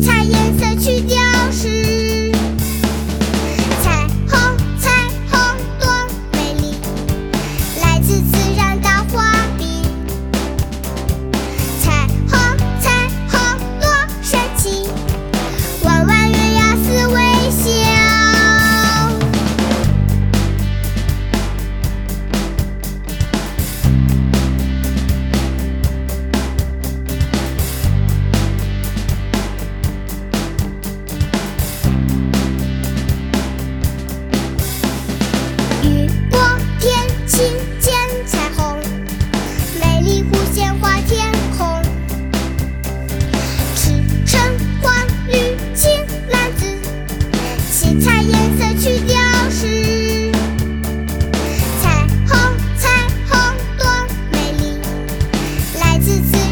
彩彩颜色去掉是彩虹彩虹多美丽。来自滋滋